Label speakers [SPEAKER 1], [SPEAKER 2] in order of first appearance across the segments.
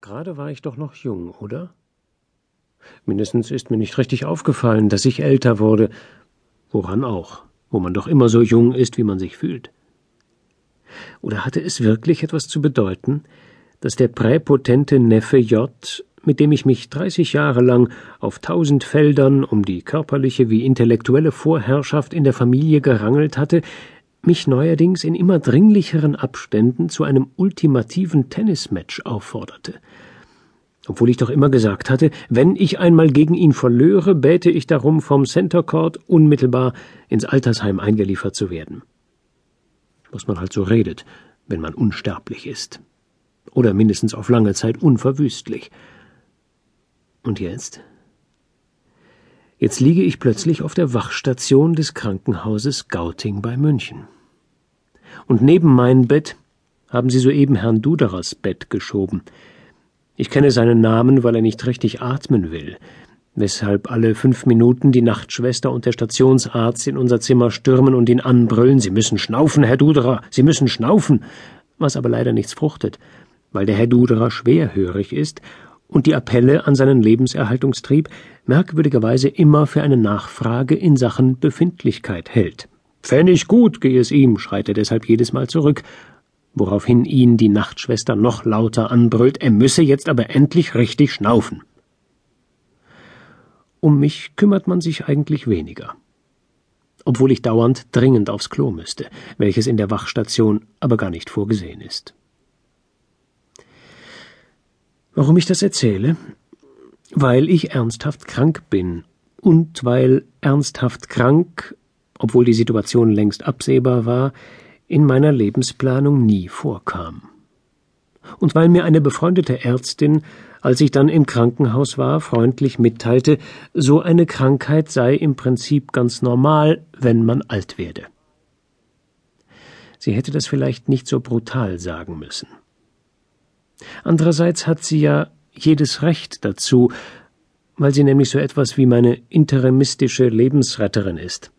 [SPEAKER 1] Gerade war ich doch noch jung, oder? Mindestens ist mir nicht richtig aufgefallen, dass ich älter wurde. Woran auch, wo man doch immer so jung ist, wie man sich fühlt. Oder hatte es wirklich etwas zu bedeuten, dass der präpotente Neffe J, mit dem ich mich dreißig Jahre lang auf tausend Feldern um die körperliche wie intellektuelle Vorherrschaft in der Familie gerangelt hatte, mich neuerdings in immer dringlicheren Abständen zu einem ultimativen Tennismatch aufforderte. Obwohl ich doch immer gesagt hatte, wenn ich einmal gegen ihn verlöre, bäte ich darum, vom Center Court unmittelbar ins Altersheim eingeliefert zu werden. Was man halt so redet, wenn man unsterblich ist. Oder mindestens auf lange Zeit unverwüstlich. Und jetzt? Jetzt liege ich plötzlich auf der Wachstation des Krankenhauses Gauting bei München. Und neben mein Bett haben sie soeben Herrn Duderers Bett geschoben. Ich kenne seinen Namen, weil er nicht richtig atmen will, weshalb alle fünf Minuten die Nachtschwester und der Stationsarzt in unser Zimmer stürmen und ihn anbrüllen, Sie müssen schnaufen, Herr Duderer, Sie müssen schnaufen, was aber leider nichts fruchtet, weil der Herr Duderer schwerhörig ist und die Appelle an seinen Lebenserhaltungstrieb merkwürdigerweise immer für eine Nachfrage in Sachen Befindlichkeit hält. Pfennig gut gehe es ihm, schreit er deshalb jedes Mal zurück, woraufhin ihn die Nachtschwester noch lauter anbrüllt, er müsse jetzt aber endlich richtig schnaufen. Um mich kümmert man sich eigentlich weniger. Obwohl ich dauernd dringend aufs Klo müsste, welches in der Wachstation aber gar nicht vorgesehen ist. Warum ich das erzähle? Weil ich ernsthaft krank bin und weil ernsthaft krank, obwohl die Situation längst absehbar war, in meiner Lebensplanung nie vorkam. Und weil mir eine befreundete Ärztin, als ich dann im Krankenhaus war, freundlich mitteilte, so eine Krankheit sei im Prinzip ganz normal, wenn man alt werde. Sie hätte das vielleicht nicht so brutal sagen müssen. Andererseits hat sie ja jedes Recht dazu, weil sie nämlich so etwas wie meine interimistische Lebensretterin ist.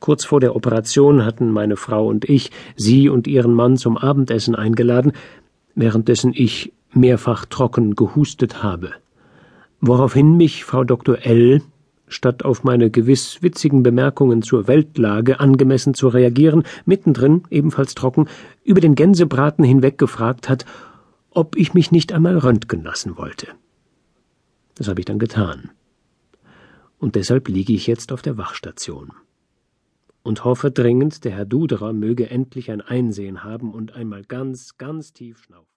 [SPEAKER 1] Kurz vor der Operation hatten meine Frau und ich sie und ihren Mann zum Abendessen eingeladen, währenddessen ich mehrfach trocken gehustet habe. Woraufhin mich Frau Dr. L., statt auf meine gewiss witzigen Bemerkungen zur Weltlage angemessen zu reagieren, mittendrin, ebenfalls trocken, über den Gänsebraten hinweg gefragt hat, ob ich mich nicht einmal röntgen lassen wollte. Das habe ich dann getan. Und deshalb liege ich jetzt auf der Wachstation. Und hoffe dringend, der Herr Duderer möge endlich ein Einsehen haben und einmal ganz, ganz tief schnaufen.